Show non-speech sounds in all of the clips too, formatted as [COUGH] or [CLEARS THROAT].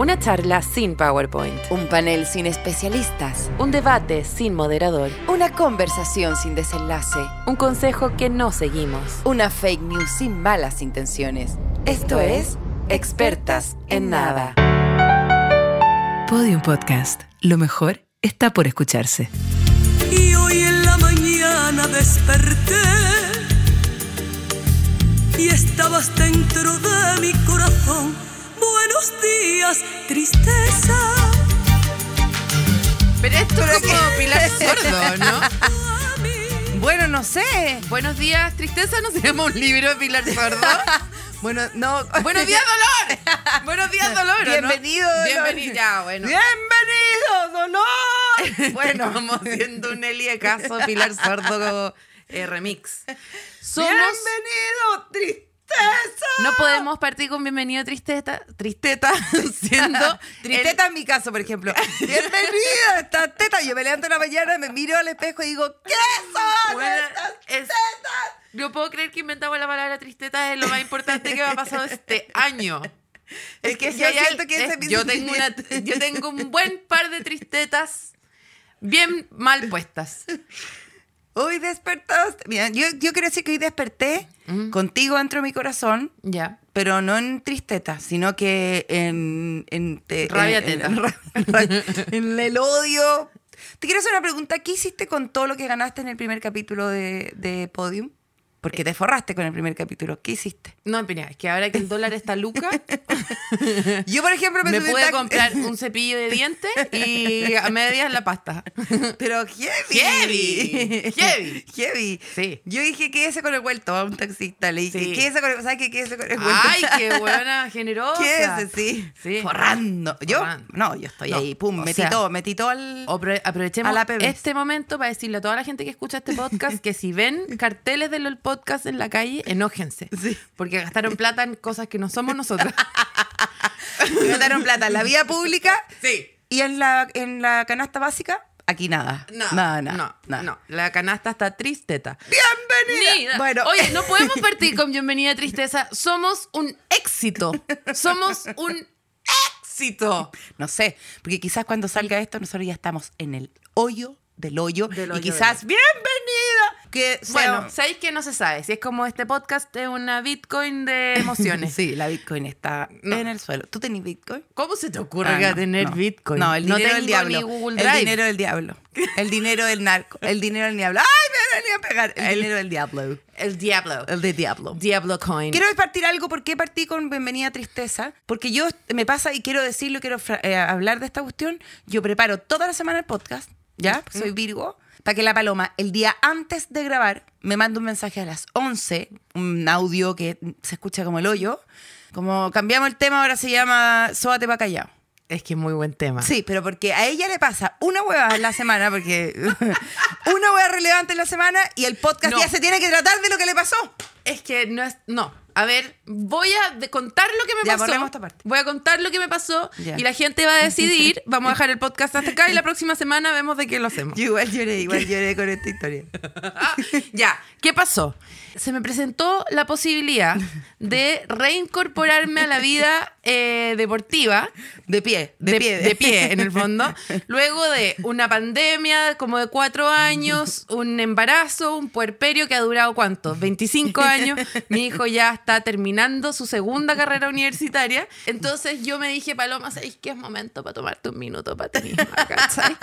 Una charla sin PowerPoint. Un panel sin especialistas. Un debate sin moderador. Una conversación sin desenlace. Un consejo que no seguimos. Una fake news sin malas intenciones. Esto es Expertas en Nada. Podium Podcast. Lo mejor está por escucharse. Y hoy en la mañana desperté y estabas dentro de mi corazón. Buenos días, tristeza. Pero esto es como Pilar [LAUGHS] Sordo, ¿no? Bueno, no sé. Buenos días, tristeza. ¿No se llama un libro de Pilar Sordo? [LAUGHS] Bueno, no. Buenos días, dolor. Buenos días, [LAUGHS] dolor. ¿o no? Bienvenido, dolor. Bienvenido. Ya, bueno. ¡Bienvenido, dolor! Bueno, estamos haciendo un Eli de caso Pilar Sordo eh, remix. Somos. ¡Bienvenido, tristeza! No podemos partir con bienvenido tristeta, tristeta, [LAUGHS] siendo [LAUGHS] Tristeta en mi caso, por ejemplo. Bienvenida a esta teta. Yo me levanto en la mañana, me miro al espejo y digo, ¿qué son Bueno, estas es- tetas? No puedo creer que inventamos la palabra tristeta, es lo más importante que me ha pasado este año. [LAUGHS] Es que si yo hay siento que ese es- es mi yo tengo una, yo tengo un buen par de tristetas bien mal puestas. Hoy despertaste. Mira, yo, yo quiero decir que hoy desperté contigo dentro de mi corazón, Ya. pero no en tristeza, sino que en. en, te- Rabia en- teta. en- [LAUGHS] en el odio. Te quiero hacer una pregunta. ¿Qué hiciste con todo lo que ganaste en el primer capítulo de, de Podium? Porque te forraste con el primer capítulo. ¿Qué hiciste? No, mira, es que ahora que el dólar está luca, [LAUGHS] Yo, por ejemplo, me, me pude comprar un [LAUGHS] cepillo de dientes y a medias la pasta. Pero heavy. Heavy. Heavy. Heavy. Sí. Yo dije, quédese con el vuelto a un taxista. Le dije, Sí. quédese con el... ¿Sabes qué? Quédese con el vuelto. Ay, qué buena, generosa. Quédese, sí. Sí. Forrando. Yo, no, yo estoy No, ahí, pum, o metí sea, todo, metí todo al... Aprovechemos A la PBS. este momento para decirle a toda la gente que escucha este podcast que si ven carteles del podcast en la calle, enójense. Sí. Porque gastaron plata en cosas que no somos nosotros. Me [LAUGHS] gastaron plata en la vía pública Sí. y en la, en la canasta básica, aquí nada. No, nada, nada. no, nada. no. La canasta está tristeta. Bienvenida. Bueno, Oye, no podemos [LAUGHS] partir con bienvenida tristeza. Somos un éxito. Somos un éxito. no sé, porque quizás cuando salga esto nosotros ya estamos en el hoyo del hoyo Del y quizás bienvenida que sea Bueno, ¿sabéis que no se sabe? Si es como este podcast es una Bitcoin de [LAUGHS] emociones. Sí, la Bitcoin está No. en el suelo. ¿Tú tenés Bitcoin? ¿Cómo se te ocurre Ah, no, tener no. Bitcoin? No, el dinero del diablo. el dinero del diablo. El dinero del narco. El dinero del diablo. ¡Ay, me venía a pegar! El, dinero del diablo. El diablo. El de diablo. Diablo Coin. Quiero partir algo. ¿Por qué partí con Bienvenida Tristeza? Porque yo me pasa y quiero decirlo, quiero eh, hablar de esta cuestión. Yo preparo toda la semana el podcast, ¿ya? Soy Virgo. Para que la paloma, el día antes de grabar, me manda un mensaje a las 11, un audio que se escucha como el hoyo. Como cambiamos el tema, ahora se llama Sóbate pa' callado. Es que es muy buen tema. Sí, pero porque a ella le pasa una hueá en la semana, porque [LAUGHS] una hueá relevante en la semana y el podcast No. ya se tiene que tratar de lo que le pasó. Es que no es. No. A ver, voy a contar lo que me Ya, pasó. esta parte. Voy a contar lo que me pasó Ya. y la gente va a decidir. [LAUGHS] Vamos a dejar el podcast hasta acá y la próxima semana vemos de qué lo hacemos. Yo igual lloré, igual lloré con esta historia. ya, ¿qué pasó? Se me presentó la posibilidad de reincorporarme a la vida eh, deportiva. De pie, de, pie. de pie, en el fondo. Luego de una pandemia como de cuatro años, un embarazo, un puerperio que ha durado ¿cuánto? 25 años. Mi hijo ya está terminando su segunda carrera universitaria. Entonces yo me dije, Paloma, ¿sabes qué es momento para tomarte un minuto para ti misma? ¿cachai?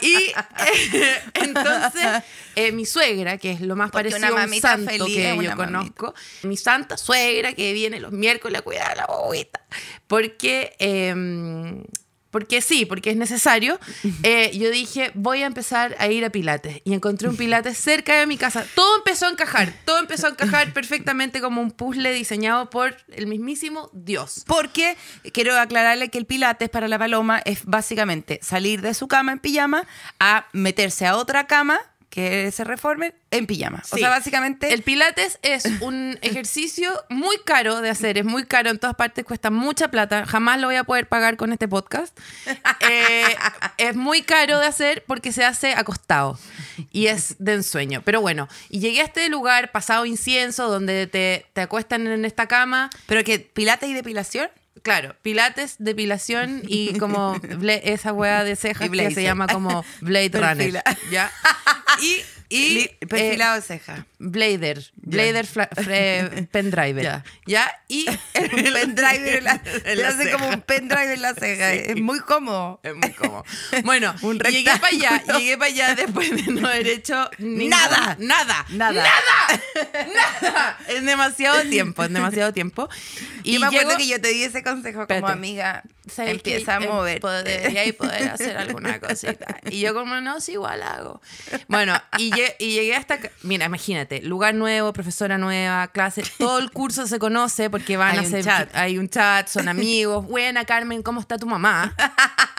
Y eh, [LAUGHS] entonces eh, mi suegra, que es lo más Porque parecido una a un mamita santo que yo mamita. conozco, mi santa suegra que viene los miércoles a cuidar a la bobita. Porque, eh, porque sí, porque es necesario. [LAUGHS] Eh, yo dije, voy a empezar a ir a Pilates. Y encontré un Pilates cerca de mi casa. Todo empezó a encajar. Todo empezó a encajar perfectamente como un puzzle diseñado por el mismísimo Dios. Porque quiero aclararle que el pilates para la paloma es básicamente salir de su cama en pijama a meterse a otra cama que se reforme en pijama. O Sí. sea, básicamente El Pilates es un [LAUGHS] ejercicio muy caro de hacer, es muy caro en todas partes, cuesta mucha plata, jamás lo voy a poder pagar con este podcast. Eh, es muy caro de hacer porque se hace acostado y es de ensueño. Pero bueno, y llegué a este lugar pasado incienso donde te, te acuestan en esta cama. Pero que pilates y depilación. Claro, pilates, depilación y como [LAUGHS] esa weá de cejas que se llama como [LAUGHS] Blade Runner. ¿Ya? [LAUGHS] Y, y Li- eh, perfilado de ceja. Blader, Blader fre- [LAUGHS] pendriver. Ya. ¿Ya? Y [LAUGHS] Un pendrive en la, [LAUGHS] En la hace como un pendrive en la ceja. Es muy cómodo. Es muy cómodo. Bueno, Un llegué para allá, llegué para allá después de no haber hecho ningún- Nada. nada, Nada. nada. Es demasiado tiempo, es demasiado tiempo. Y me acuerdo llego- que yo te di ese consejo como amiga. ¿sabes Empieza a mover. Podría y poder hacer alguna cosita. Y yo como, no, sí, igual hago. Bueno, y, y llegué hasta... Mira, imagínate, lugar nuevo, profesora nueva, clase, todo el curso se conoce porque van Hay a un hacer... chat. Hay un chat, son amigos. Buena, Carmen, ¿cómo está tu mamá?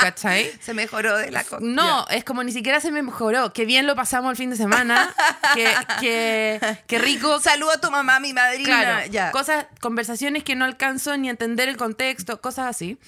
¿Cachai? [LAUGHS] Se mejoró de la cosa. No, es como ni siquiera se me mejoró. Qué bien lo pasamos el fin de semana. Qué, qué, qué rico. Saludo a tu mamá, mi madrina. Claro, ya. cosas, conversaciones que no alcanzo ni a entender el contexto, cosas así.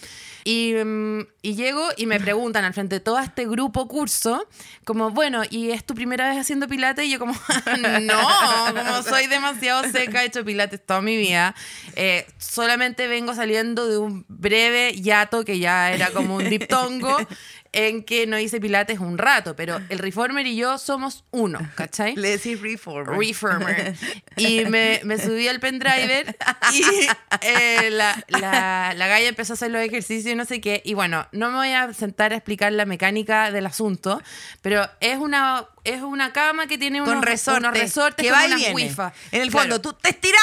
Y, mm, y llego y me preguntan al frente de todo este grupo curso, como, bueno, ¿y es tu primera vez haciendo pilates? Y yo como, [LAUGHS] no, como soy demasiado seca, he hecho pilates toda mi vida. Eh, solamente vengo saliendo de un breve yato que ya era como un diptongo [LAUGHS] en que no hice pilates un rato, pero el reformer y yo somos uno, ¿cachai? Le decís reformer. Reformer. [LAUGHS] Y me, me subí al pendriver y eh, la, la, la galla empezó a hacer los ejercicios y no sé qué. Y bueno, no me voy a sentar a explicar la mecánica del asunto, pero es una, es una cama que tiene Con unos, resortes. unos resortes que con va y unas viene. wifas. En el Claro. fondo, tú te estiráis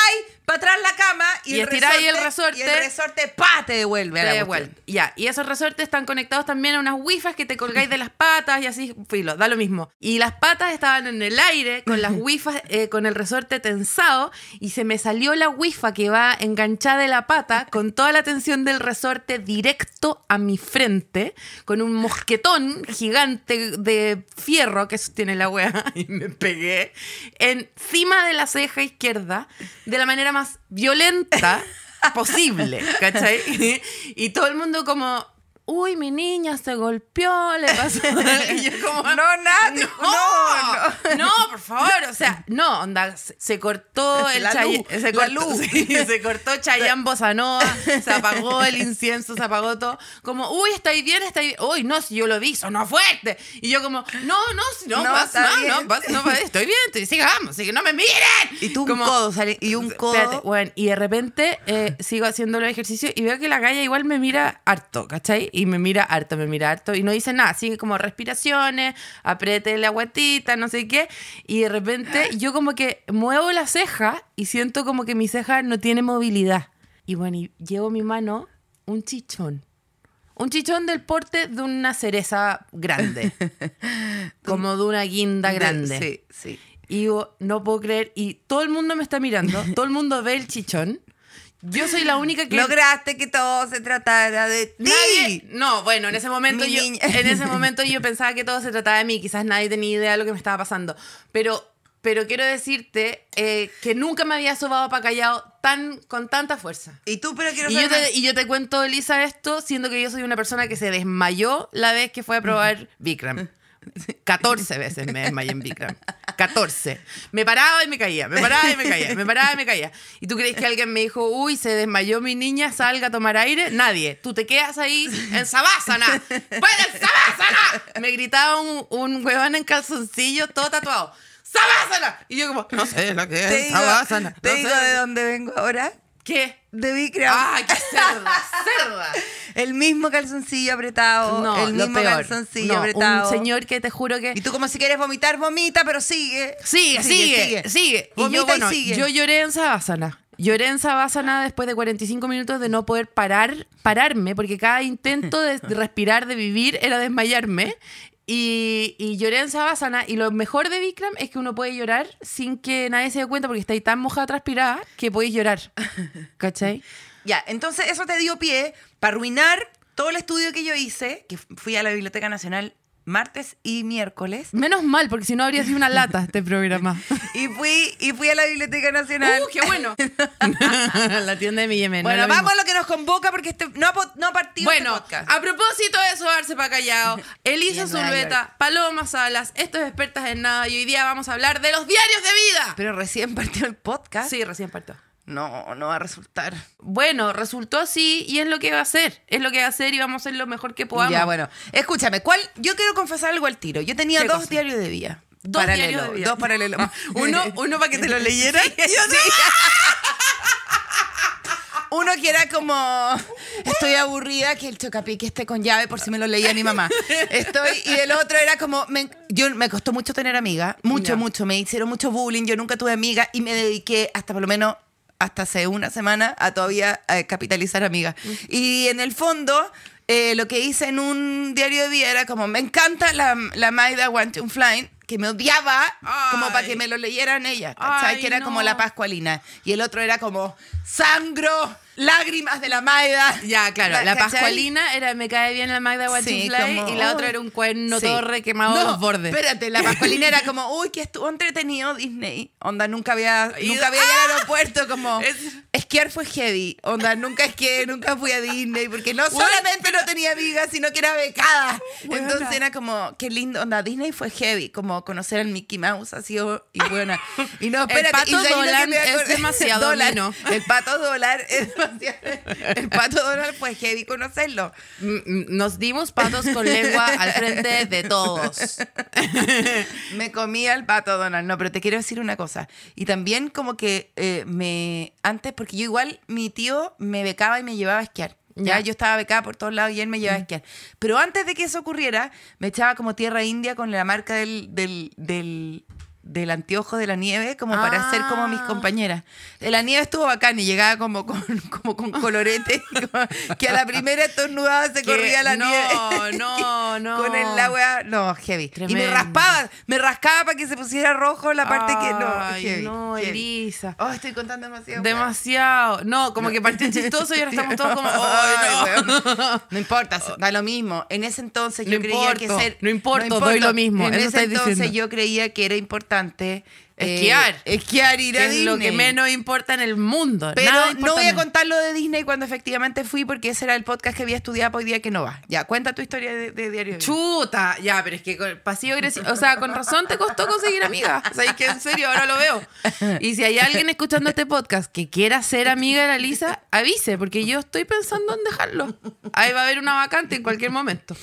para atrás la cama y, Y el estiráis el resorte, resorte. Y el resorte, pa, te devuelve a la devuelve. Ya, y esos resortes están conectados también a unas wifas que te colgáis de las patas y así, filo, da lo mismo. Y las patas estaban en el aire con las wifas, eh, con el resorte tensado y se me salió la wifa que va enganchada de la pata con toda la tensión del resorte directo a mi frente, con un mosquetón gigante de fierro que la [LAUGHS] wea y me pegué encima de la ceja izquierda de la manera más violenta [LAUGHS] posible, ¿cachai? [LAUGHS] Y todo el mundo como, uy, mi niña se golpeó, le pasó. [LAUGHS] Y yo como, [LAUGHS] No, nada, [LAUGHS] no, no, no, por favor, o sea, no, onda, se, se cortó el La Chayanne- luz, se cortó, luz. sí, se cortó Chayanne Bossa Nova, se apagó el incienso, se apagó todo, como, uy, estáis bien, estáis bien, uy, no, si yo lo vi, sonó fuerte, y yo como, no, no, si no, No, pasa, no, no, pasa, no, pasa, estoy bien, estoy, sigamos, así que no me miren. Y tú un Como- codo, sale- y un codo. Espérate, bueno, y de repente eh, sigo haciendo los ejercicios y veo que la galla igual me mira harto, ¿cachai? Y me mira harto, me mira harto y no dice nada, sigue como respiraciones, apriete la guatita, no sé qué, y de repente [LAUGHS] yo como que muevo la ceja y siento como que mi ceja no tiene movilidad. Y bueno, y llevo mi mano un chichón. Un chichón del porte de una cereza grande. [LAUGHS] como de una guinda grande. Sí, sí. Y digo, no puedo creer. Y todo el mundo me está mirando. Todo el mundo ve el chichón. Yo soy la única que. Lograste que todo se tratara de ti. Nadie. No, bueno, en ese momento Mi yo. niña. En ese momento yo pensaba que todo se trataba de mí. Quizás nadie tenía idea de lo que me estaba pasando. Pero. Pero quiero decirte eh, que nunca me había sobado para callado tan, con tanta fuerza. Y tú, pero quiero Y yo, te, y yo te cuento, Elisa, esto, siendo que yo soy una persona que se desmayó la vez que fue a probar Bikram. [LAUGHS] 14 veces me desmayé en Bikram. 14. Me paraba y me caía, me paraba y me caía, me paraba y me caía. ¿Y tú crees que alguien me dijo, uy, se desmayó mi niña, salga a tomar aire? Nadie. Tú te quedas ahí en Sabásana. ¡Ven en Sabásana! Me gritaba un, un huevón en calzoncillo todo tatuado. ¡Sabásana! Y yo como, no sé lo que es Sabásana. te no digo sé". de dónde vengo ahora. ¿Qué? De Bikram. ¡Ay, qué cerda, [LAUGHS] cerda! El mismo calzoncillo apretado. No, el mismo calzoncillo No, apretado. Un señor que te juro que. Y tú como si quieres vomitar, vomita, pero sigue. Sigue, sigue, sigue. Y Vomita yo, y bueno, sigue. yo lloré en Savasana. Lloré en Savasana después de 45 minutos de no poder parar, pararme, porque cada intento de [LAUGHS] respirar, de vivir, era desmayarme. Y, y lloré en Savasana. Y lo mejor de Bikram es que uno puede llorar sin que nadie se dé cuenta, porque está ahí tan mojada transpirada que podéis llorar. [LAUGHS] ¿Cachai? Ya, entonces eso te dio pie para arruinar todo el estudio que yo hice, que fui a la Biblioteca Nacional martes y miércoles. Menos mal, porque si no habría sido una lata este programa. [LAUGHS] Y fui, y fui a la Biblioteca Nacional. ¡Uh, qué bueno! [LAUGHS] la tienda de mi Yemen. bueno, mismo. vamos a lo que nos convoca porque este, no, no ha partido Bueno, este podcast. a propósito de sobarse para callado, [LAUGHS] Elisa Zulbeta, Paloma Salas, estos expertas en nada, y hoy día vamos a hablar de los diarios de vida. Pero recién partió el podcast. Sí, recién partió. No, no va a resultar. Bueno, resultó así y es lo que va a hacer. Es lo que va a hacer y vamos a hacer lo mejor que podamos. Ya, bueno. Escúchame, ¿cuál? Yo quiero confesar algo al tiro. Yo tenía ¿Qué dos cosa? diarios de vida. Dos Paralelo, diarios de vida. Dos paralelos. [LAUGHS] Uno, [LAUGHS] uno para que te lo leyera. Sí. [LAUGHS] Uno que era como, estoy aburrida que el chocapique esté con llave por si me lo leía mi mamá. Estoy, y el otro era como, me, yo, me costó mucho tener amigas, mucho, mucho. Me hicieron mucho bullying, yo nunca tuve amigas y me dediqué hasta por lo menos, hasta hace una semana, a todavía eh, capitalizar amigas. Y en el fondo... eh, lo que hice en un diario de vida era como, me encanta la, la Maida One to Flying, que me odiaba, como para que me lo leyeran ella, ¿cachai? Ay, que era no. como la Pascualina. Y el otro era como sangro, lágrimas de la Maida. Ya, claro. La ¿cachai? Pascualina era Me cae bien la Magda Sí, Fly como, y la otra oh. era un cuerno Sí. No, de los bordes. Espérate, la Pascualina era como, uy, que estuvo entretenido Disney. Onda, nunca había, nunca había ido al aeropuerto, como, Es- esquiar fue heavy. Onda, nunca esquié, nunca fui a Disney, porque no solamente no tenía amigas, sino que era becada. Buena. Entonces era como, qué lindo, onda, Disney fue heavy, como conocer al Mickey Mouse ha sido, y buena. Y no, El espérate, pato y ¿sabes lo que Dolan me es demasiado Dólar. El pato dólar es demasiado, el pato dólar fue heavy conocerlo. Mm, mm, Nos dimos patos con lengua al frente de todos. [LAUGHS] Me comía el pato Donald. No, pero te quiero decir una cosa. Y también como que eh, me... Antes, porque yo igual, mi tío me becaba y me llevaba a esquiar. Ya, yo estaba becada por todos lados y él me llevaba a esquiar. Pero antes de que eso ocurriera, me echaba como tierra india con la marca del, del, del, del anteojo de la nieve, como para Ah. ser como mis compañeras. Eh, La nieve estuvo bacán y llegaba como con, [LAUGHS] como con colorete, [LAUGHS] como que a la primera estornudada se corría la no, nieve. [LAUGHS] no, no. Con el agua, no, heavy. Y me raspaba, me rascaba para que se pusiera rojo la parte que no. Heavy, no, heavy. Elisa. Oh, estoy contando demasiado. Demasiado. No, como que partió chistoso y ahora estamos todos como. "Ay, no". No importa, da lo mismo. En ese entonces yo No creía que ser. no importo, doy lo mismo, En ese entonces diciendo. yo creía que era importante. Eh, Esquiar. esquiar, ir a es lo que Disney. menos importa en el mundo. Pero Nada no voy a contar lo de Disney cuando efectivamente fui, porque ese era el podcast que había estudiado hoy día que no va. Ya, cuenta tu historia de, de Diario. Chuta, ya, pero es que con agresivo, o sea, con razón te costó conseguir amiga. O sea, es que en serio, ahora lo veo. Y si hay alguien escuchando este podcast que quiera ser amiga de la Lisa, avise, porque yo estoy pensando en dejarlo. Ahí va a haber una vacante en cualquier momento.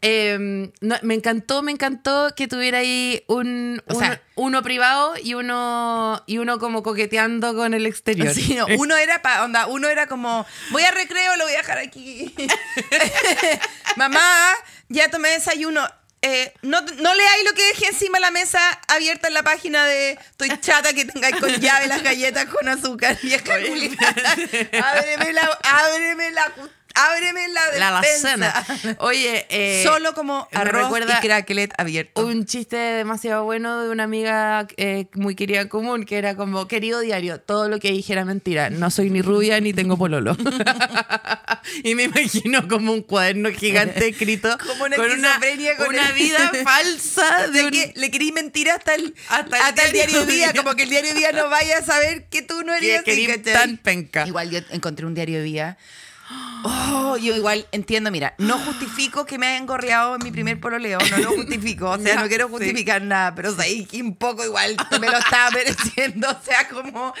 Eh, no, me encantó, me encantó que tuviera ahí un, O uno, sea- uno privado y uno y uno como coqueteando con el exterior. Sí, no, uno era pa, onda, uno era como, voy a recreo, lo voy a dejar aquí. [LAUGHS] Mamá, ya tomé desayuno. Eh, no, no leáis lo que dejé encima de la mesa abierta en la página de Estoy chata que tengáis con llave las galletas con azúcar. Vieja ábreme la, ábreme la, ábreme la La despensa. alacena. [LAUGHS] Oye, eh, Solo como arroz recuerda y cracklet abierto. un chiste demasiado bueno de una amiga eh, muy querida en común que era como, querido diario, todo lo que dije era mentira. No soy ni rubia ni tengo pololo. [LAUGHS] y me imagino como un cuaderno gigante escrito [LAUGHS] Como una con una, con una el- vida falsa de de un- que le querí mentir hasta el, Hasta hasta el diario diario día, Día. como que el diario día no vaya a saber que tú no eres tan penca. Igual yo encontré un diario de vida. Oh, yo igual entiendo, mira, no justifico que me hayan gorreado en mi primer pololeo, no lo justifico, o sea, no [LAUGHS] quiero sí. justificar nada, pero o sea, que un poco igual me lo estaba [LAUGHS] mereciendo, o sea, como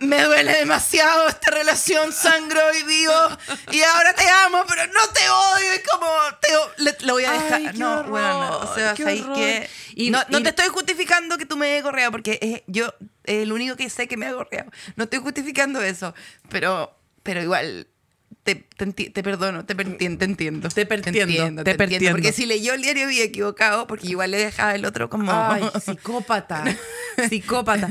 me duele demasiado esta relación, sangro y vivo, y ahora te amo, pero no te odio, y como te le- lo voy a dejar, Ay, no, horror, bueno, o sea. Y- no, no y- te estoy justificando que tú me hayas gorreado, porque eh, yo es el único que sé que me ha gorreado. No estoy justificando eso, pero, pero igual te, te, te perdono, te, pertien- te entiendo. Te pertiendo, te pertiendo. Porque si leyó el diario había equivocado, porque igual le dejaba el otro como... Ay, [LAUGHS] psicópata. [LAUGHS] psicópata.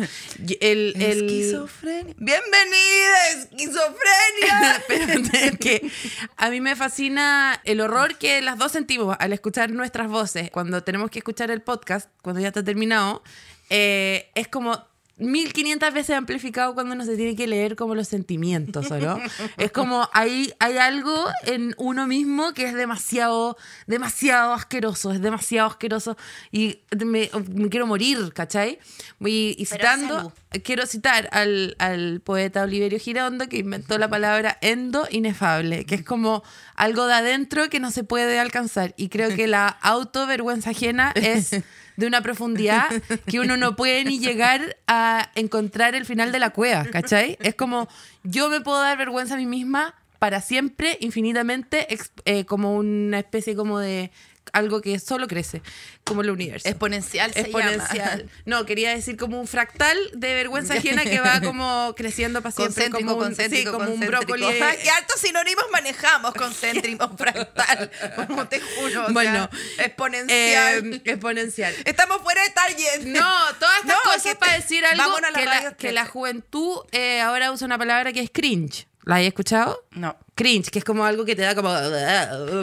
El, el... Esquizofrenia. ¡Bienvenida, esquizofrenia! [LAUGHS] Es que a mí me fascina el horror que las dos sentimos al escuchar nuestras voces. Cuando tenemos que escuchar el podcast, cuando ya está terminado, eh, es como 1500 veces amplificado cuando uno se tiene que leer como los sentimientos, ¿o no? Es como hay, hay algo en uno mismo que es demasiado, demasiado asqueroso, es demasiado asqueroso y me, me quiero morir, ¿cachai? Y, citando... salud. Quiero citar al, al poeta Oliverio Girondo que inventó la palabra endo inefable, que es como algo de adentro que no se puede alcanzar. Y creo que la autovergüenza ajena es de una profundidad que uno no puede ni llegar a encontrar el final de la cueva, ¿cachai? Es como yo me puedo dar vergüenza a mí misma para siempre, infinitamente, eh, como una especie como de algo que solo crece, como el universo. Exponencial se Exponencial. llama. No, quería decir como un fractal de vergüenza ajena que va [LAUGHS] como creciendo para siempre. Como un, sí, como un brócoli. [LAUGHS] Y hartos sinónimos manejamos, concéntrico, [LAUGHS] fractal, como te juro. o sea, Bueno, exponencial. Eh, exponencial. Estamos fuera de target. No, todas estas No, cosas para decir algo que, la, que la juventud eh, ahora usa una palabra que es cringe. ¿La hay escuchado? No. Cringe, que es como algo que te da como...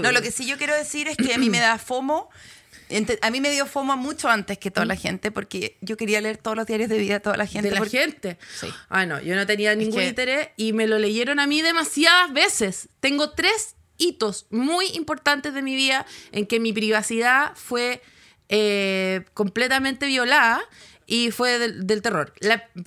No, lo que sí yo quiero decir es que a mí me da FOMO. A mí me dio FOMO mucho antes que toda la gente porque yo quería leer todos los diarios de vida de toda la gente. de la porque- gente. Sí. Ah, no, yo no tenía ningún que- interés y me lo leyeron a mí demasiadas veces. Tengo tres hitos muy importantes de mi vida en que mi privacidad fue eh, completamente violada y fue del, del terror.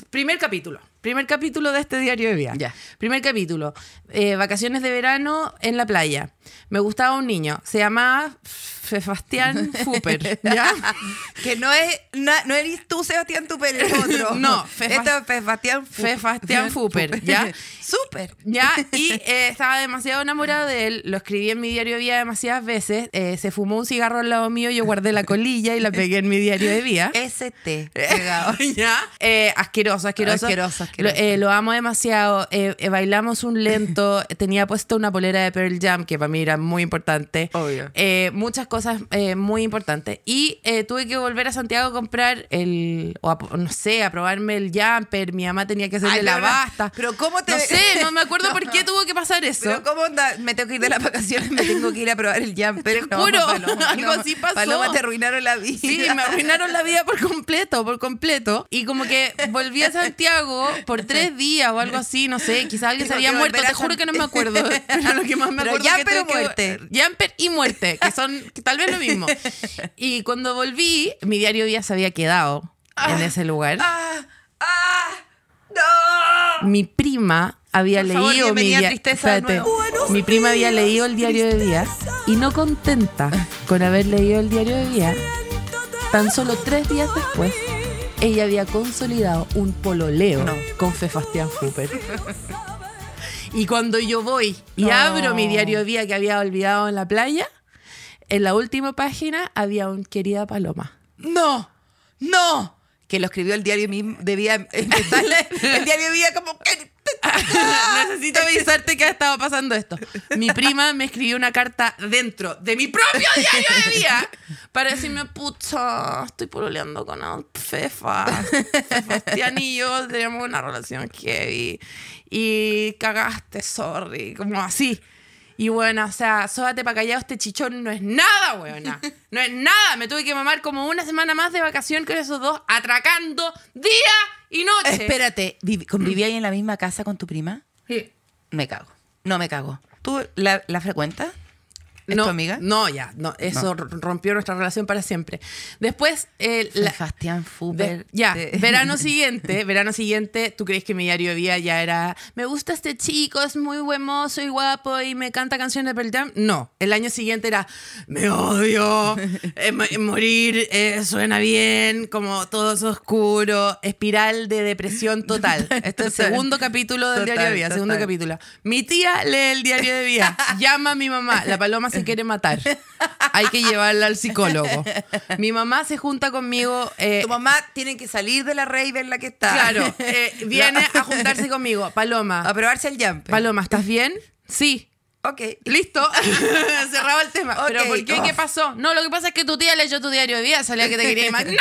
Primer capítulo. Primer capítulo de este diario de vida. Ya. Primer capítulo. eh, vacaciones de verano en la playa. Me gustaba un niño. Se llamaba Fefastián [LAUGHS] Fuper. ¿Ya? [LAUGHS] Que no es na- no eres tú, Sebastián Tupper, el otro. [LAUGHS] No, Sebastián Sebastián Fuper, ¿ya? Súper. Ya, y eh, estaba demasiado enamorado de él. Lo escribí en mi diario de vida demasiadas veces. Eh, se fumó un cigarro al lado mío, yo guardé la colilla y la pegué en mi diario de vida. ST. pegado. Asqueroso. Asqueroso, asqueroso. Lo, eh, lo amo demasiado. Eh, eh, bailamos un lento. [LAUGHS] Tenía puesto una polera de Pearl Jam, que para mí era muy importante. Obvio. Eh, muchas cosas eh, muy importantes. Y eh, tuve que volver a Santiago a comprar el, o a- no sé, a probarme el jumper. Mi mamá tenía que hacerle Ay, la no- basta. pero ¿cómo te- No sé, no me acuerdo [LAUGHS] No. por qué tuvo que pasar eso. Pero ¿cómo onda? Me tengo que ir de las vacaciones, me tengo que ir a probar el jumper. Te [LAUGHS] juro, algo así pasó. Paloma, te arruinaron la vida. Sí, me arruinaron la vida por completo, por completo. Y como que volví a Santiago por tres días o algo así, no sé, quizás alguien se había muerto, te juro que no me acuerdo. [LAUGHS] Pero lo que más me Pero acuerdo es que Jumper o tuve que- muerte. Jumper y muerte, que son que tal vez lo mismo. [LAUGHS] Y cuando volví, mi diario de vida se había quedado en ese lugar. ¡Ah! ¡Ah! ¡No! Mi prima había Por favor, leído mi Tristeza Espérate. Mi prima había leído el diario de día y no contenta con haber leído el diario de día, tan solo tres días después, ella había consolidado un pololeo No. con Fefastián Fuper. Y cuando yo voy y No. abro mi diario de día que había olvidado en la playa, en la última página había un querida paloma. ¡No! ¡No! Que lo escribió el diario de vida. [LAUGHS] el diario de vida como que. [LAUGHS] Necesito avisarte que ha estado pasando esto. Mi prima me escribió una carta dentro de mi propio diario de vida para decirme, pucha, estoy pololeando con Fefa. Sebastián y yo tenemos una relación heavy. Y cagaste, sorry. Como así. Y bueno, o sea, sóbate para callado, este chichón no es nada, weona. [LAUGHS] No es nada. Me tuve que mamar como una semana más de vacación con esos dos, atracando día y noche. Espérate, vivi- ¿convivías en la misma casa con tu prima? Sí. Me cago. No me cago. ¿Tú la, la frecuentas? ¿Es no, tu amiga? No, ya, no, eso rompió nuestra relación para siempre. Después, eh, la- Sebastián de- Fuber. ya, de- [LAUGHS] verano siguiente, verano siguiente, ¿tú crees que mi diario de vida ya era, me gusta este chico, es muy buen mozo y guapo y me canta canciones de Pearl Jam? No, el año siguiente era, me odio, [LAUGHS] eh, mo- morir eh, suena bien, como todo es oscuro, espiral de depresión total. [LAUGHS] Este es el segundo capítulo del Total, diario de vida, segundo capítulo. Mi tía lee el diario de vida, llama a mi mamá, la paloma se quiere matar. Hay que llevarla al psicólogo. Mi mamá se junta conmigo. eh, Tu mamá tiene que salir de la rave en la que está. claro, eh, viene [LAUGHS] a juntarse conmigo. Paloma, A probarse el jumper. Paloma, ¿estás bien? Sí. Ok. Listo, [LAUGHS] cerraba el tema. Pero Ok. ¿por qué? ¿Qué pasó? No, lo que pasa es que tu tía leyó tu diario de vida, salía que te quería más. [LAUGHS] ¡No!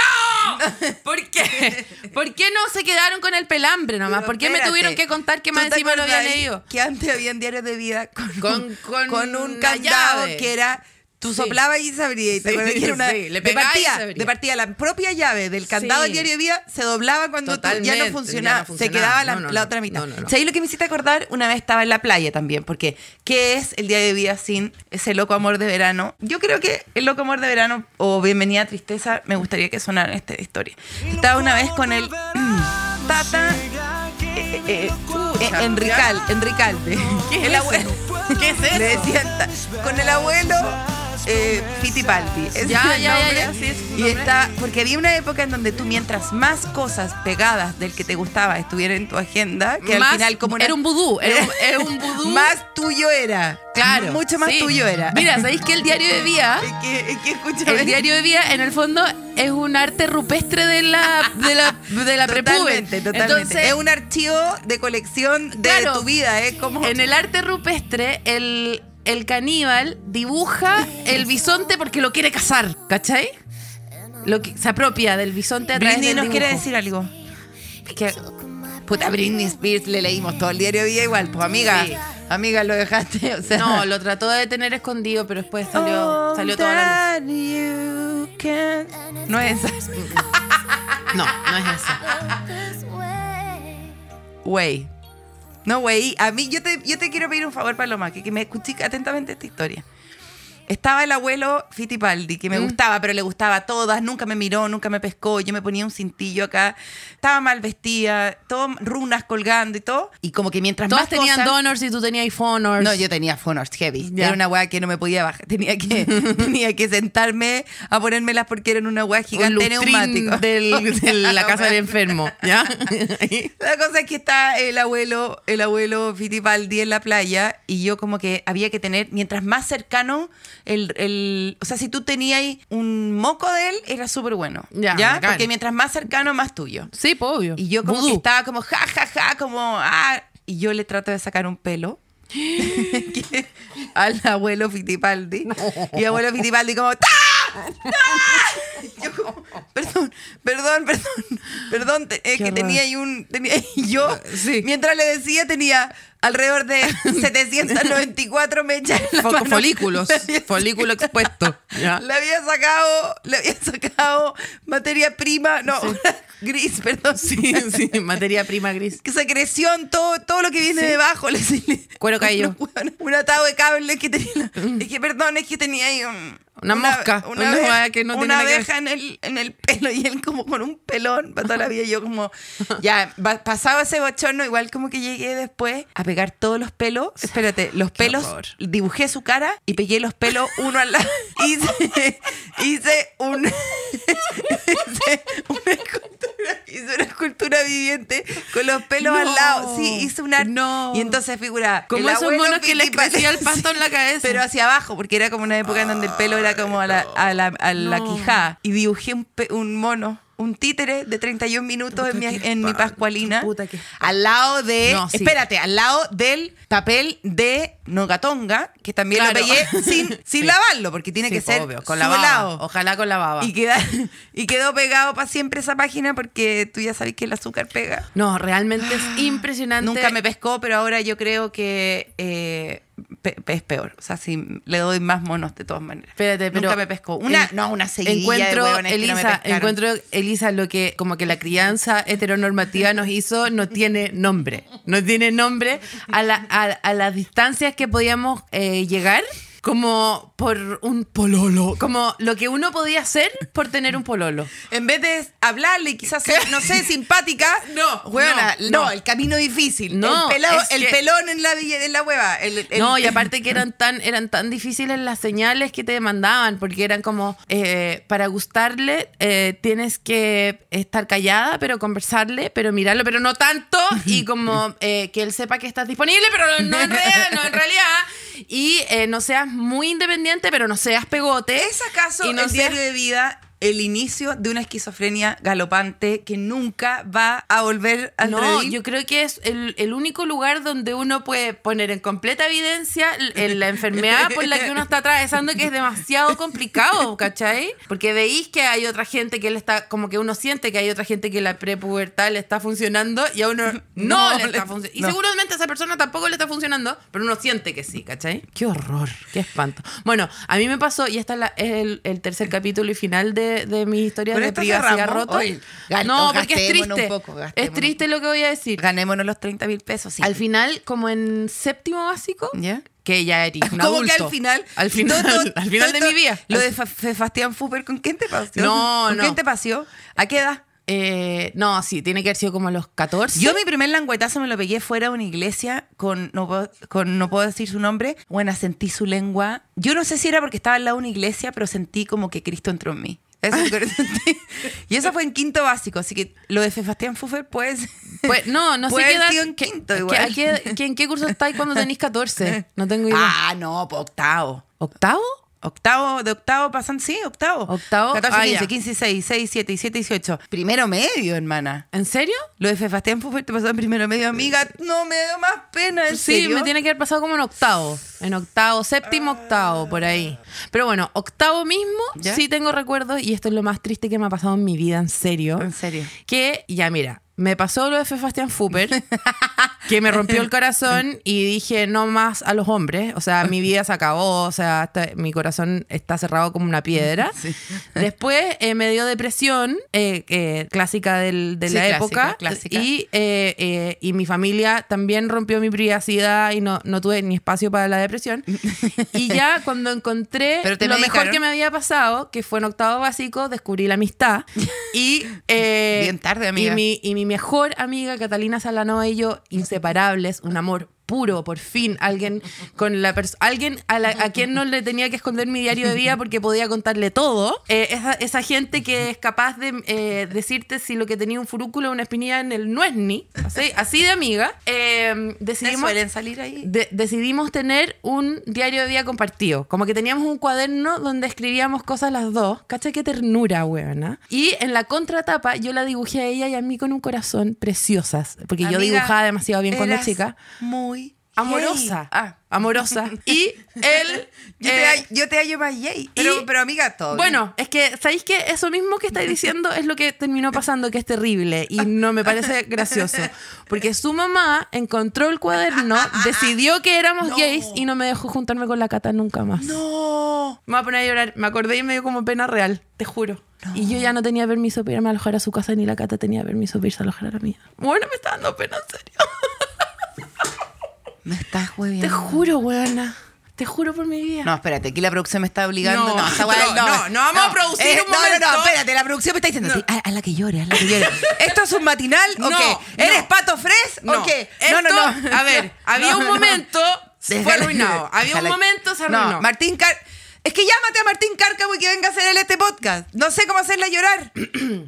¿Por qué? ¿Por qué no se quedaron con el pelambre nomás? Pero ¿Por qué me tuvieron que contar que ¿tú más encima lo había leído? Que antes habían diarios de vida con, Con- un- con con un una candado llave. que era. Tú Sí. soplabas y se abría. Y te Sí, que [LAUGHS] una- sí, le de, partida, se abría. de partida, la propia llave del candado Sí. del diario de vida se doblaba cuando tú- ya no ya funcionaba. Se quedaba la, No, no, la no. otra mitad. No, no, no. ¿Sabéis lo que me hiciste acordar? Una vez estaba en la playa también, porque ¿qué es el diario de vida sin ese loco amor de verano? Yo creo que el loco amor de verano o bienvenida a tristeza me gustaría que sonara esta historia. Estaba una vez con el [CLEARS THROAT] Tata eh, eh, eh, Enrical, Enricalde. [LAUGHS] ¿Qué es el eso? abuelo. [LAUGHS] ¿Qué es eso? Le decían ta- con el abuelo eh, Fittipaldi. Ese Ya, es el ya, sí, es Y está, porque había una época en donde tú mientras más cosas pegadas del que te gustaba estuvieran en tu agenda, que Más- al final como una- era un vudú, era un- era un [LAUGHS] vudú. más tuyo era. Claro. Mucho más sí. tuyo era. Mira, ¿sabéis que el diario de [LAUGHS] es que escúchame. el diario de Vía, en el fondo, es un arte rupestre de la, de la, de la. Totalmente, totalmente. Entonces, es un archivo de colección de Claro. tu vida, ¿eh? Como En el arte rupestre, el, el caníbal dibuja el bisonte porque lo quiere cazar, ¿cachai? Lo que, se apropia del bisonte a través Britney del nos quiere decir algo. Que, puta, Britney Spears le leímos todo el diario de igual. Pues amiga, Sí. amiga, lo dejaste. O sea, No, lo trató de tener escondido, pero después salió, All salió toda la luz. No es esa. [LAUGHS] No, no es eso. Güey. No, güey. A mí, yo te, yo te quiero pedir un favor, Paloma, que, que me escuché atentamente esta historia. Estaba el abuelo Fittipaldi, que Mm. me gustaba, pero le gustaba a todas, nunca me miró, nunca me pescó, yo me ponía un cintillo acá, estaba mal vestida, todo runas colgando y todo. Y como que mientras Todas más tenían cosas- donors y tú tenías phonors. No, yo tenía phonors heavy. Era una weá que no me podía bajar. [LAUGHS] Tenía que, [LAUGHS] tenía que sentarme a ponérmelas porque eran una weá un gigante neumático. del- [LAUGHS] de la casa del enfermo, ¿ya? La cosa es que está el abuelo, el abuelo Fittipaldi en la playa y yo como que había que tener, mientras más cercano, el, el- o sea, si tú tenías un moco de él, era súper bueno. Ya, ¿Ya? bacán. Porque mientras más cercano, más tuyo. Sí, pues, obvio. Y yo como Vudú. que estaba como ja, ja, ja, como, ah, y yo le trato de sacar un pelo. [GASPS] [LAUGHS] al abuelo Fittipaldi. Y abuelo Fittipaldi como. ¡Ta! Y [LAUGHS] Yo como, perdón, perdón, perdón, perdón, es que horror. tenía ahí un, tenía, y yo, Sí. mientras le decía, tenía alrededor de [LAUGHS] 794 mechas. folículos, folículo expuesto. ¿ya? le había sacado, le había sacado materia prima, no, [LAUGHS] gris, perdón. Sí, sí, materia prima gris. que secreción, todo, todo lo que viene debajo. Le, le- Cuero cabello. [LAUGHS] Un, un atado de cable que tenía. Es que, perdón, es que tenía ahí un- Una mosca, una abeja- hueá que no una nada que abeja en el, en el pelo y él como con un pelón para toda la vida. Yo como, ya, pasado ese bochorno, igual como que llegué después a pegar todos los pelos. Espérate, los Qué pelos, horror. dibujé su cara y pegué los pelos uno al lado. [LAUGHS] Hice, hice un... [LAUGHS] hice una escultura, hice una escultura viviente con los pelos No. al lado. Sí, hice una... No. Y entonces figura... Como esos monos que les Fittipaldi- crecía el pasto en la cabeza. Pero hacia abajo, porque era como una época en donde el pelo era como a la, a la, a la quijada. Y dibujé un, un mono, un títere de 31 minutos en mi, en mi pascualina. puta, al lado de. No, sí. Espérate, al lado del papel de Nogatonga, que también Claro. lo pegué sin, [LAUGHS] sin Sí. lavarlo, porque tiene Sí, que ser obvio, con la baba. Ojalá con la baba. Y, queda, [LAUGHS] y quedó pegado para siempre esa página porque tú ya sabes que el azúcar pega. No, realmente es [GASPS] impresionante. Nunca me pescó, pero ahora yo creo que eh, pe- es peor. O sea, si le doy más monos de todas maneras. Espérate, pero Nunca me pescó. Una, en- no, una seguidilla encuentro, de huevones que no me Elisa, encuentro, Elisa, lo que como que la crianza heteronormativa nos hizo no tiene nombre. No tiene nombre a, la- a, a las distancias que podíamos eh, llegar como por un pololo. Como lo que uno podía hacer por tener un pololo. En vez de hablarle y quizás ser, no sé, [LAUGHS] simpática. No, huevona, no, no, no. el camino difícil. No, el, pelado- es el que- pelón en la, en la hueva. el- el- No, y aparte que eran tan, eran tan difíciles las señales que te mandaban, porque eran como, eh, para gustarle eh, tienes que estar callada, pero conversarle, pero mirarlo, pero no tanto, y [LAUGHS] como eh, que él sepa que estás disponible, pero no en realidad, no en realidad. Y eh, no seas muy independiente, pero no seas pegote. ¿Es acaso y no el seas- diario de vida el inicio de una esquizofrenia galopante que nunca va a volver al No, yo creo que es el, el único lugar donde uno puede poner en completa evidencia en la enfermedad por la que uno está atravesando, que es demasiado complicado, ¿cachai? Porque veis que hay otra gente que le está, como que uno siente que hay otra gente que la prepubertad le está funcionando y a uno [LAUGHS] no, No, le está funcionando. Y no. seguramente a esa persona tampoco le está funcionando, pero uno siente que sí, ¿cachai? Qué horror, qué espanto. Bueno, a mí me pasó, y esta es, la- es el, el tercer capítulo y final de, de mi historia Con de privacidad rota. No, porque es triste. poco, es triste lo que voy a decir. Ganémonos los 30 mil pesos, sí. Al final, como en séptimo básico, ¿Ya? que ya eres un [LAUGHS] ¿Cómo que al final? Al final, Todo- todo- al final todo de mi vida. Lo de Fastián Fuper, ¿con quién te pasó? No, ¿Con no. quién te pasó? ¿A qué edad? eh, no, sí, tiene que haber sido como a los 14. Yo mi primer languetazo me lo pegué fuera de una iglesia con no puedo, con, no puedo decir su nombre. Bueno, sentí su lengua. Yo no sé si era porque estaba al lado de una iglesia, pero sentí como que Cristo entró en mí. Eso es. [LAUGHS] Y eso fue en quinto básico, así que lo de Sebastián Fufer, pues... Pues, no, no sé qué edad. en quinto que- igual. que- ¿En qué curso estáis cuando tenéis 14? [LAUGHS] No tengo idea. Ah, no, pues octavo. ¿Octavo? Octavo, de octavo pasan, sí, octavo. Octavo, 14, ah, 15, ya. 15, 16, 6, 7, 17, 18. Primero medio, hermana. ¿En serio? Lo de Sebastián Fufer te pasó en primero medio, amiga. No me dio más pena, ¿en Sí, serio? me tiene que haber pasado como en octavo. En octavo, séptimo, octavo, por ahí. Pero bueno, octavo mismo, ¿Ya? sí tengo recuerdos y esto es lo más triste que me ha pasado en mi vida, en serio. En serio. Que, ya mira, me pasó lo de Sebastián Fuper, que me rompió el corazón y dije no más a los hombres. O sea, mi vida se acabó, o sea, hasta- mi corazón está cerrado como una piedra. [LAUGHS] Después eh, me dio depresión, eh, eh, clásica del- de Sí, la clásica, época. clásica. Y, eh, y mi familia también rompió mi privacidad y no, no tuve ni espacio para la depresión. Y ya cuando encontré [LAUGHS] Pero lo mejor que me había pasado, que fue en octavo básico, descubrí la amistad. Y, [LAUGHS] Bien tarde, amiga. Y mi, y mi mejor amiga, Catalina Salanova y yo, inseparables, un amor puro, por fin, alguien con la alguien a, la- a quien no le tenía que esconder mi diario de vida porque podía contarle todo. Eh, esa, esa gente que es capaz de eh, decirte si lo que tenía un furúnculo o una espinilla en el no es ni, así, así de amiga. Eh, ¿Te decidimos suelen salir ahí? de- decidimos tener un diario de vida compartido. Como que teníamos un cuaderno donde escribíamos cosas las dos. ¿Cacha qué ternura, weona? Y en la contratapa yo la dibujé a ella y a mí con un corazón preciosas. Porque yo dibujaba demasiado bien cuando chica. Muy Amorosa. Ah. Amorosa. Y [LAUGHS] él. Yo, eh, te, hallo- yo te hallo. Pero, pero amiga, todo. bien. Bueno, es que, ¿sabéis que Eso mismo que estáis diciendo es lo que terminó pasando, que es terrible y no me parece [LAUGHS] gracioso. Porque su mamá encontró el cuaderno, decidió que éramos gays y no me dejó juntarme con la cata nunca más. No. Me voy a poner a llorar. Me acordé y me dio como pena real, te juro. Y yo ya no tenía permiso para irme a alojar a su casa, ni la cata tenía permiso para irse a alojar a la mía. Bueno, me está dando pena, en serio. [LAUGHS] Me estás hueviando. Te juro, weona. Te juro por mi vida. No, espérate, aquí la producción me está obligando. No, No, esa weá- no, no, no vamos a producir un Eh, No, no, momento. no, espérate, la producción me está diciendo, sí, haz- hazla que llore, hazla que llore. [LAUGHS] ¿Esto es un matinal o qué? ¿Eres pato fres o qué? No, no, no. A ver, [LAUGHS] había un momento, se fue arruinado. Había un momento, se arruinó. No, Martín Car... Es que llámate a Martín Cárcamo y que venga a hacer él este podcast. No sé cómo hacerla llorar. [CLEARS THROAT]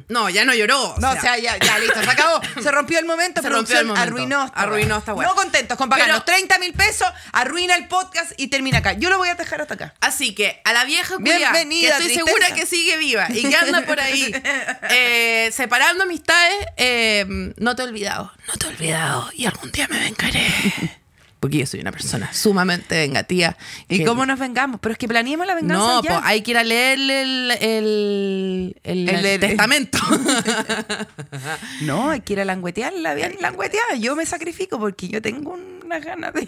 No, ya no lloró. No, o sea, ya, ya, listo, se acabó. Se rompió el momento, Se rompió el momento. arruinó esta Arruinó esta. No contentos con pagarnos Pero- 30 mil pesos, arruina el podcast y termina acá. Yo lo voy a dejar hasta acá. Así que a la vieja culia, que Bienvenida, estoy tristeza. segura que sigue viva y que anda por ahí [LAUGHS] eh, separando amistades, eh, no te he olvidado, no te he olvidado y algún día me vengaré. Porque yo soy una persona sumamente vengativa. ¿Y que- cómo nos vengamos? Pero es que planeemos la venganza No, ya. pues hay que ir a leerle el, el, el- El- el testamento. [LAUGHS] No, hay que ir a languetearla, bien langueteada. Yo me sacrifico porque yo tengo unas ganas de...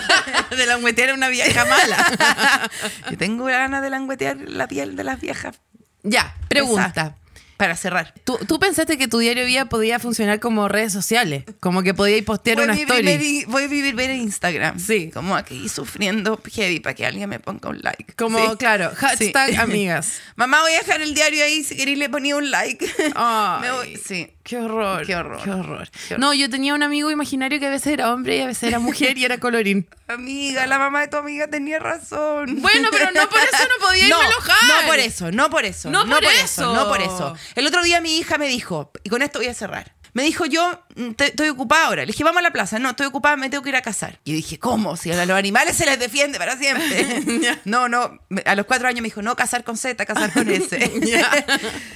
[LAUGHS] de la muetear una vieja mala. [LAUGHS] yo tengo ganas de languetear la piel de las viejas. ya, pregunta. Esa. Para cerrar. ¿Tú, tú pensaste que tu diario vida podía funcionar como redes sociales? Como que podíais postear Voy una vivir, story. ver- voy a vivir ver en Instagram. Sí. Como aquí sufriendo heavy para que alguien me ponga un like. Como, Sí. claro, hashtag Sí. amigas. [LAUGHS] Mamá, voy a dejar el diario ahí si queréis le ponía un like. Ay. [LAUGHS] Me voy- Sí. Qué horror. Qué horror. Qué horror. Qué horror. No, yo tenía un amigo imaginario que a veces era hombre y a veces era mujer y era colorín. [LAUGHS] Amiga, la mamá de tu amiga tenía razón. Bueno, pero no por eso no podía irme no, a alojar. No por eso, no por eso. No por eso. No por eso. El otro día mi hija me dijo, y con esto voy a cerrar. Me dijo, yo mm, estoy ocupada ahora. Le dije, vamos a la plaza. No, estoy ocupada, me tengo que ir a cazar. Y dije, ¿cómo? Si a los animales se les defiende para siempre. [LAUGHS] no, no. A los cuatro años me dijo, no, casar con Z, casar con [LAUGHS] S.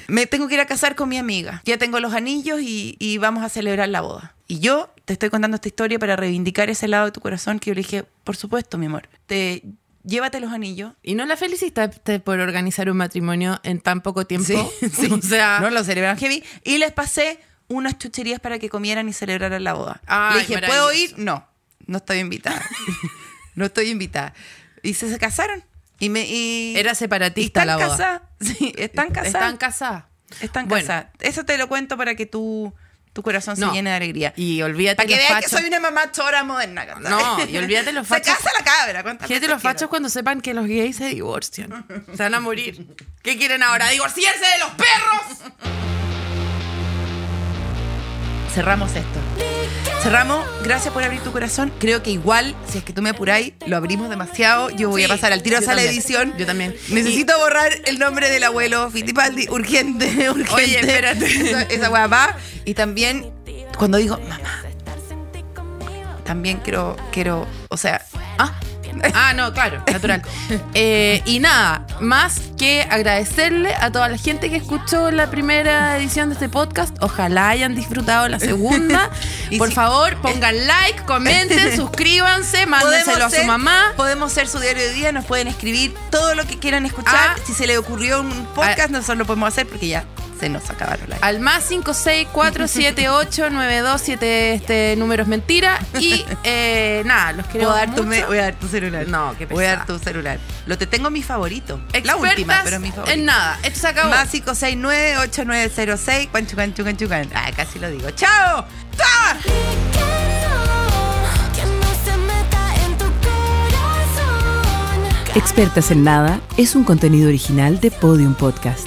Me tengo que ir a casar con mi amiga. Ya tengo los anillos y, y vamos a celebrar la boda. Y yo te estoy contando esta historia para reivindicar ese lado de tu corazón que yo le dije, por supuesto, mi amor. Te, llévate los anillos. ¿Y no la felicitaste por organizar un matrimonio en tan poco tiempo? sí. [LAUGHS] O sea, no lo celebraron heavy. Y les pasé unas chucherías para que comieran y celebraran la boda. Ay, Le dije, ¿puedo ir? No, no estoy invitada. [LAUGHS] no estoy invitada. Y se, se casaron. Y me, y, Era y separatista están la boda. casadas. [LAUGHS] Sí, están casadas. Están casadas. Están Bueno. casadas. Eso te lo cuento para que tu, tu corazón No. se llene de alegría. Y olvídate para que veas que soy una mamá chora moderna. No, y olvídate los [LAUGHS] Se fachos. casa la cabra. ¿cuántas Fíjate los fachos cuando sepan que los gays se divorcian. Se van a morir. ¿Qué quieren ahora? ¿Divorciarse de los perros? Cerramos esto. Cerramos, gracias por abrir tu corazón. Creo que igual, si es que tú me apuráis, lo abrimos demasiado. Yo voy a pasar al tiro a yo sala de también, edición. yo también. Necesito borrar el nombre del abuelo Fittipaldi. Urgente, [LAUGHS] urgente. Oye, espérate. [LAUGHS] Esa, esa weá va. Y también, cuando digo, mamá, también quiero, quiero, o sea, Ah, [LAUGHS] ah, no, claro, natural. [LAUGHS] Eh, y nada, más que agradecerle a toda la gente que escuchó la primera edición de este podcast. Ojalá hayan disfrutado la segunda. [LAUGHS] Y Por si- favor, pongan like, comenten, suscríbanse, mándenselo a su ser- mamá. Podemos ser su diario de día, nos pueden escribir todo lo que quieran escuchar. Ah. si se les ocurrió un podcast, nosotros lo podemos hacer porque ya se nos acabaron las Al más 5647892 este número es mentira. Y [LAUGHS] eh, nada, los quiero ¿Puedo dar tu mucho. me- voy a dar tu celular. No, qué Voy a dar pesada. tu celular. Lo te tengo mi favorito. la Expertas última, pero mi favorito. En nada, esto se acabó. Más 569-8906, cuanchucan, chucan, chucan. Ah, casi lo digo. ¡Chao! ¡Chao! Que no se meta en tu corazón. Expertas en Nada es un contenido original de Podium Podcast.